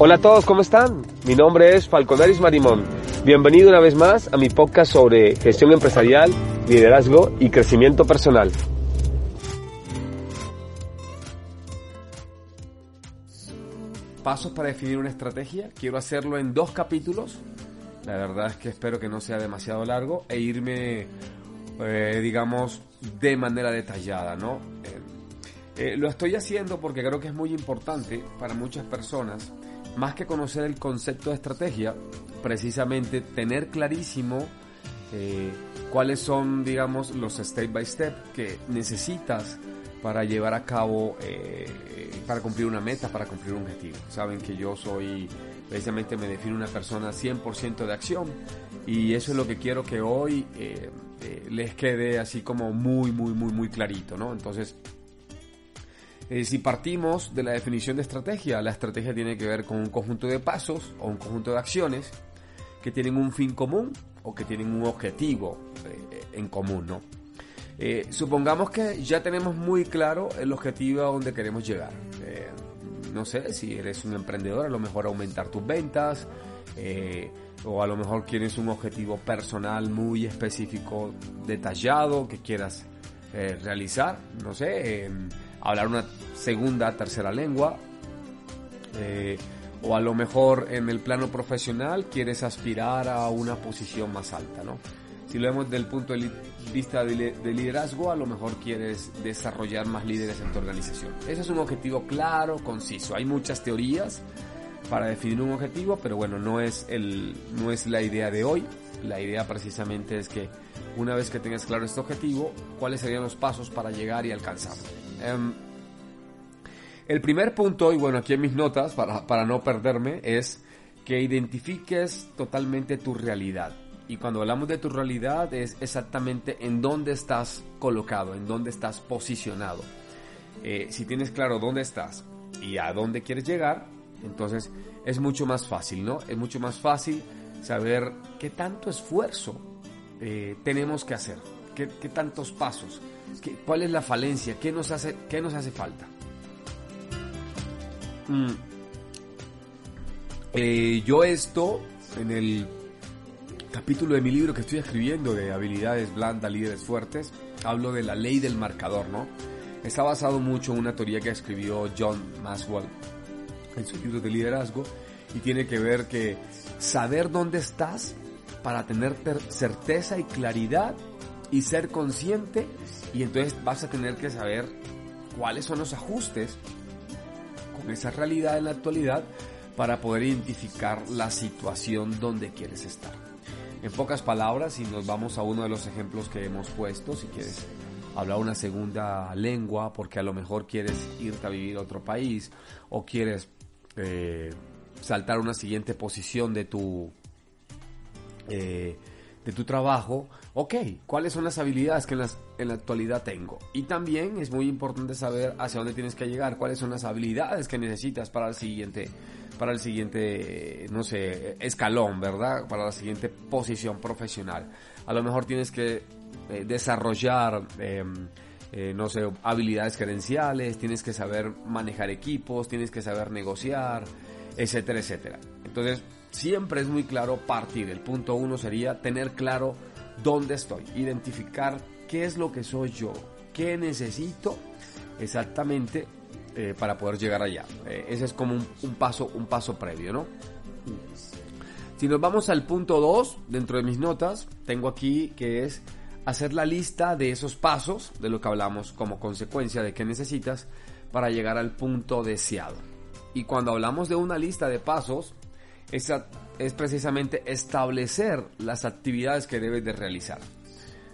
Hola a todos, ¿cómo están? Mi nombre es Falconaris Marimón. Bienvenido una vez más a mi podcast sobre gestión empresarial, liderazgo y crecimiento personal. Pasos para definir una estrategia. Quiero hacerlo en dos capítulos. La verdad es que espero que no sea demasiado largo e irme, eh, digamos, de manera detallada, ¿no? Eh, lo estoy haciendo porque creo que es muy importante para muchas personas, más que conocer el concepto de estrategia, precisamente tener clarísimo eh, cuáles son, digamos, los step by step que necesitas para llevar a cabo, eh, para cumplir una meta, para cumplir un objetivo. Saben que yo soy, precisamente me defino una persona 100% de acción y eso es lo que quiero que hoy les quede así como muy, muy, muy, muy clarito, ¿no? Entonces, eh, si partimos de la definición de estrategia, la estrategia tiene que ver con un conjunto de pasos o un conjunto de acciones que tienen un fin común o que tienen un objetivo eh, en común, ¿no? Eh, supongamos que ya tenemos muy claro el objetivo a donde queremos llegar. no sé, si eres un emprendedor, a lo mejor aumentar tus ventas, o a lo mejor quieres un objetivo personal muy específico, detallado, que quieras realizar, no sé hablar una segunda, tercera lengua. Eh, o a lo mejor en el plano profesional quieres aspirar a una posición más alta, ¿no? Si lo vemos desde el punto de vista de liderazgo, a lo mejor quieres desarrollar más líderes en tu organización. Ese es un objetivo claro, conciso. Hay muchas teorías para definir un objetivo, pero bueno, no es, el, no es la idea de hoy. La idea precisamente es que una vez que tengas claro este objetivo, cuáles serían los pasos para llegar y alcanzarlo. Em, el primer punto, y bueno, aquí en mis notas, para, para no perderme, es que identifiques totalmente tu realidad. Y cuando hablamos de tu realidad es exactamente en dónde estás colocado, en dónde estás posicionado. Eh, si tienes claro dónde estás y a dónde quieres llegar, entonces es mucho más fácil, ¿no? Es mucho más fácil saber qué tanto esfuerzo eh, tenemos que hacer, qué, tantos pasos, qué, cuál es la falencia, qué nos hace, qué nos hace falta. Mm. Eh, yo esto en el capítulo de mi libro que estoy escribiendo de habilidades blandas, líderes fuertes, hablo de la ley del marcador, ¿no? Está basado mucho en una teoría que escribió John Maxwell en su libro de liderazgo y tiene que ver que saber dónde estás para tener certeza y claridad y ser consciente y entonces vas a tener que saber cuáles son los ajustes con esa realidad en la actualidad para poder identificar la situación donde quieres estar. En pocas palabras, si nos vamos a uno de los ejemplos que hemos puesto, si quieres hablar una segunda lengua porque a lo mejor quieres irte a vivir a otro país o quieres eh, saltar una siguiente posición de tu eh, de tu trabajo, ok, ¿cuáles son las habilidades que en, la actualidad tengo? Y también es muy importante saber hacia dónde tienes que llegar, cuáles son las habilidades que necesitas para el siguiente, para el siguiente, no sé, escalón, ¿verdad? Para la siguiente posición profesional. A lo mejor tienes que eh, desarrollar, em, eh, no sé, habilidades gerenciales, tienes que saber manejar equipos, tienes que saber negociar, etcétera, etcétera. Entonces, siempre es muy claro partir. El punto uno sería tener claro dónde estoy, identificar qué es lo que soy yo, qué necesito exactamente eh, para poder llegar allá. Eh, ese es como un, paso, un paso previo, ¿no? Si nos vamos al punto 2, dentro de mis notas, tengo aquí que es hacer la lista de esos pasos, de lo que hablamos como consecuencia de qué necesitas para llegar al punto deseado. Y cuando hablamos de una lista de pasos, es, es precisamente establecer las actividades que debes de realizar.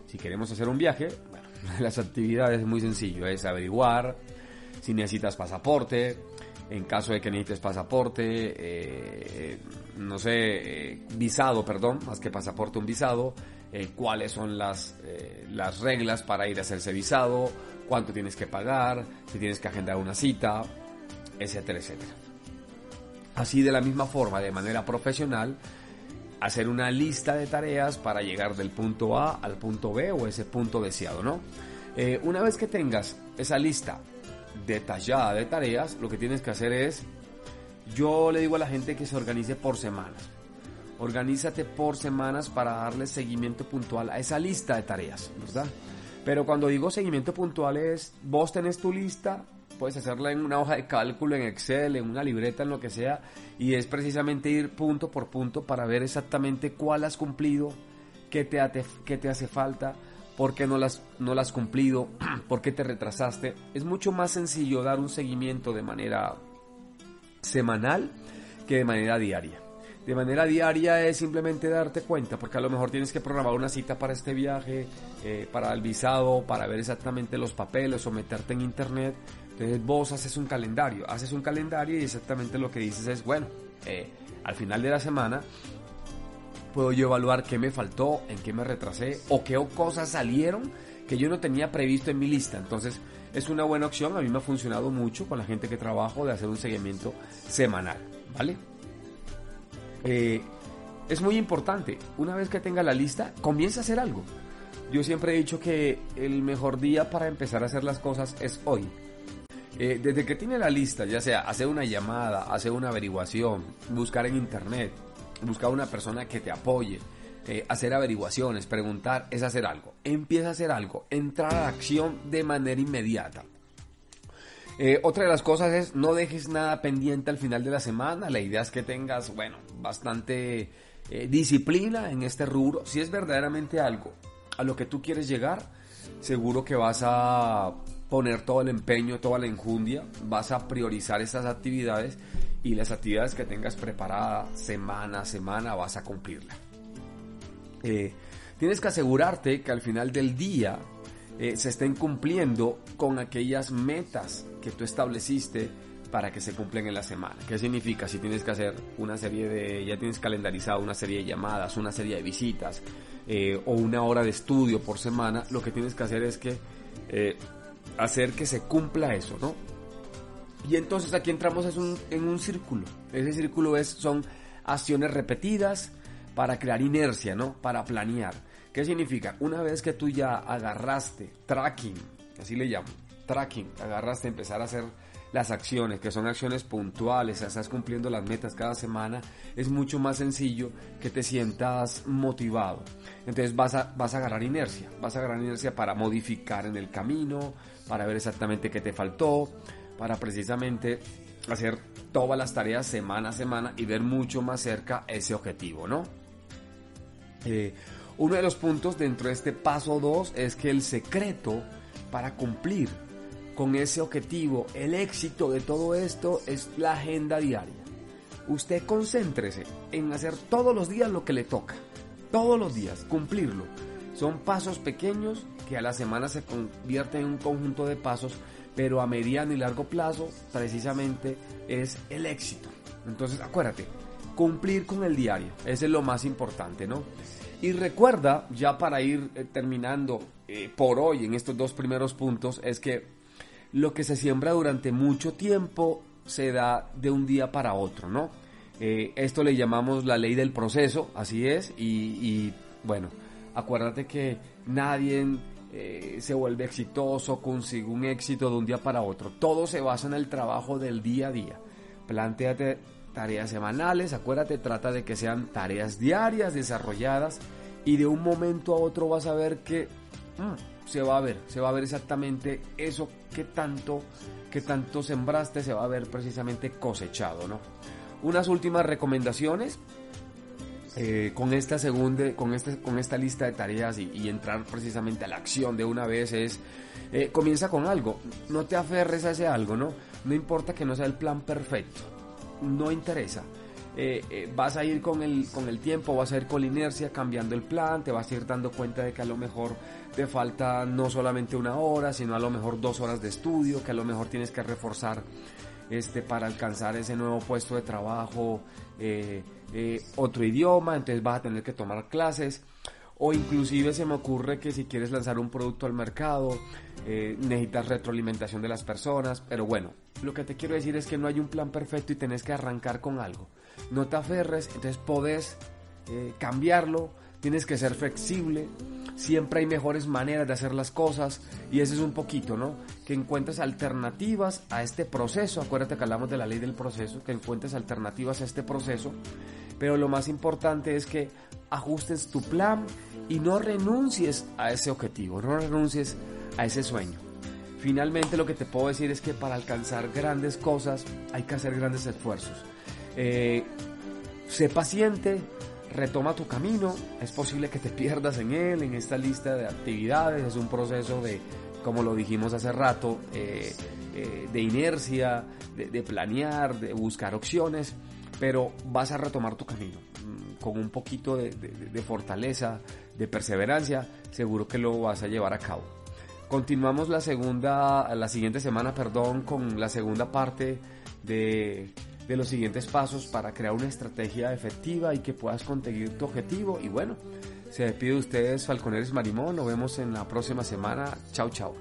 Si queremos hacer un viaje, bueno, las actividades es muy sencillo, es averiguar si necesitas pasaporte, en caso de que necesites pasaporte, eh, no sé, eh, visado, perdón, más que pasaporte, un visado, eh, cuáles son las, las reglas para ir a hacerse visado, cuánto tienes que pagar, si tienes que agendar una cita, etcétera, etcétera. Así de la misma forma, de manera profesional, hacer una lista de tareas para llegar del punto A al punto B o ese punto deseado, ¿no? Eh, una vez que tengas esa lista detallada de tareas, lo que tienes que hacer es Yo le digo a la gente que se organice por semanas. Organízate por semanas para darle seguimiento puntual a esa lista de tareas, ¿verdad? Pero cuando digo seguimiento puntual es, vos tenés tu lista, puedes hacerla en una hoja de cálculo, en Excel, en una libreta, en lo que sea, y es precisamente ir punto por punto para ver exactamente cuál has cumplido, qué te, qué te hace falta, por qué no las, no las has cumplido, por qué te retrasaste. Es mucho más sencillo dar un seguimiento de manera semanal que de manera diaria. De manera diaria es simplemente darte cuenta, porque a lo mejor tienes que programar una cita para este viaje, eh, para el visado, para ver exactamente los papeles o meterte en internet. Entonces vos haces un calendario, haces un calendario y exactamente lo que dices es, bueno, eh, al final de la semana puedo yo evaluar qué me faltó, en qué me retrasé o qué cosas salieron que yo no tenía previsto en mi lista. Entonces es una buena opción, a mí me ha funcionado mucho con la gente que trabajo de hacer un seguimiento semanal, ¿vale? Eh, es muy importante, una vez que tenga la lista, comienza a hacer algo. Yo siempre he dicho que el mejor día para empezar a hacer las cosas es hoy. Eh, desde que tiene la lista, ya sea hacer una llamada, hacer una averiguación, buscar en internet, buscar una persona que te apoye, eh, hacer averiguaciones, preguntar, es hacer algo. Empieza a hacer algo, entrar a la acción de manera inmediata. Eh, otra de las cosas es no dejes nada pendiente al final de la semana. La idea es que tengas, bueno, bastante disciplina en este rubro. Si es verdaderamente algo a lo que tú quieres llegar, seguro que vas a poner todo el empeño, toda la enjundia, vas a priorizar esas actividades y las actividades que tengas preparadas semana a semana vas a cumplirlas. Eh, tienes que asegurarte que al final del día eh, se estén cumpliendo con aquellas metas que tú estableciste para que se cumplen en la semana. ¿Qué significa? Si tienes que hacer una serie de, ya tienes calendarizado una serie de llamadas, una serie de visitas eh, o una hora de estudio por semana, lo que tienes que hacer es que eh, hacer que se cumpla eso, ¿no? Y entonces aquí entramos en un círculo. Ese círculo es, son acciones repetidas para crear inercia, ¿no? Para planear. ¿Qué significa? Una vez que tú ya agarraste tracking, así le llamo, tracking, agarraste empezar a hacer las acciones, que son acciones puntuales, estás cumpliendo las metas cada semana, es mucho más sencillo que te sientas motivado. Entonces vas a, vas a agarrar inercia, vas a agarrar inercia para modificar en el camino, para ver exactamente qué te faltó, para precisamente hacer todas las tareas semana a semana y ver mucho más cerca ese objetivo, ¿no? Eh, uno de los puntos dentro de este paso 2 es que el secreto para cumplir con ese objetivo, el éxito de todo esto es la agenda diaria. Usted concéntrese en hacer todos los días lo que le toca. Todos los días, cumplirlo. Son pasos pequeños que a la semana se convierten en un conjunto de pasos, pero a mediano y largo plazo precisamente es el éxito. Entonces acuérdate, cumplir con el diario, ese es lo más importante, ¿no? Y recuerda, ya para ir eh, terminando eh, por hoy en estos dos primeros puntos, es que lo que se siembra durante mucho tiempo se da de un día para otro, ¿no? Eh, esto le llamamos la ley del proceso, así es, y, bueno, acuérdate que nadie se vuelve exitoso, consigue un éxito de un día para otro. Todo se basa en el trabajo del día a día. Plantéate tareas semanales, acuérdate, trata de que sean tareas diarias desarrolladas y de un momento a otro vas a ver que mm, se va a ver, se va a ver exactamente eso que tanto, que tanto sembraste, se va a ver precisamente cosechado, ¿no? Unas últimas recomendaciones eh, con esta segunda, con este, con esta lista de tareas y, entrar precisamente a la acción de una vez es eh, comienza con algo, no te aferres a ese algo, ¿no? No importa que no sea el plan perfecto, no interesa. Eh, eh, vas a ir con el, con el tiempo, vas a ir con la inercia cambiando el plan, te vas a ir dando cuenta de que a lo mejor te falta no solamente una hora, sino a lo mejor dos horas de estudio, que a lo mejor tienes que reforzar este, para alcanzar ese nuevo puesto de trabajo, eh, otro idioma, entonces vas a tener que tomar clases. O inclusive se me ocurre que si quieres lanzar un producto al mercado, necesitas retroalimentación de las personas, pero bueno, lo que te quiero decir es que no hay un plan perfecto y tenés que arrancar con algo. No te aferres, entonces podés eh, cambiarlo, tienes que ser flexible, siempre hay mejores maneras de hacer las cosas y ese es un poquito, ¿no? que encuentres alternativas a este proceso. Acuérdate que hablamos de la ley del proceso, que encuentres alternativas a este proceso. Pero lo más importante es que ajustes tu plan y no renuncies a ese objetivo, no renuncies a ese sueño. Finalmente lo que te puedo decir es que para alcanzar grandes cosas hay que hacer grandes esfuerzos. Eh, sé paciente, retoma tu camino, es posible que te pierdas en él, en esta lista de actividades, es un proceso de, como lo dijimos hace rato, eh, eh, de inercia, de, planear, de buscar opciones, pero vas a retomar tu camino mm, con un poquito de, de fortaleza, de perseverancia, seguro que lo vas a llevar a cabo. Continuamos la segunda, la siguiente semana, perdón, con la segunda parte de de los siguientes pasos para crear una estrategia efectiva y que puedas conseguir tu objetivo. Y bueno, se despide de ustedes Falconeres Marimón. Nos vemos en la próxima semana. Chao, chao.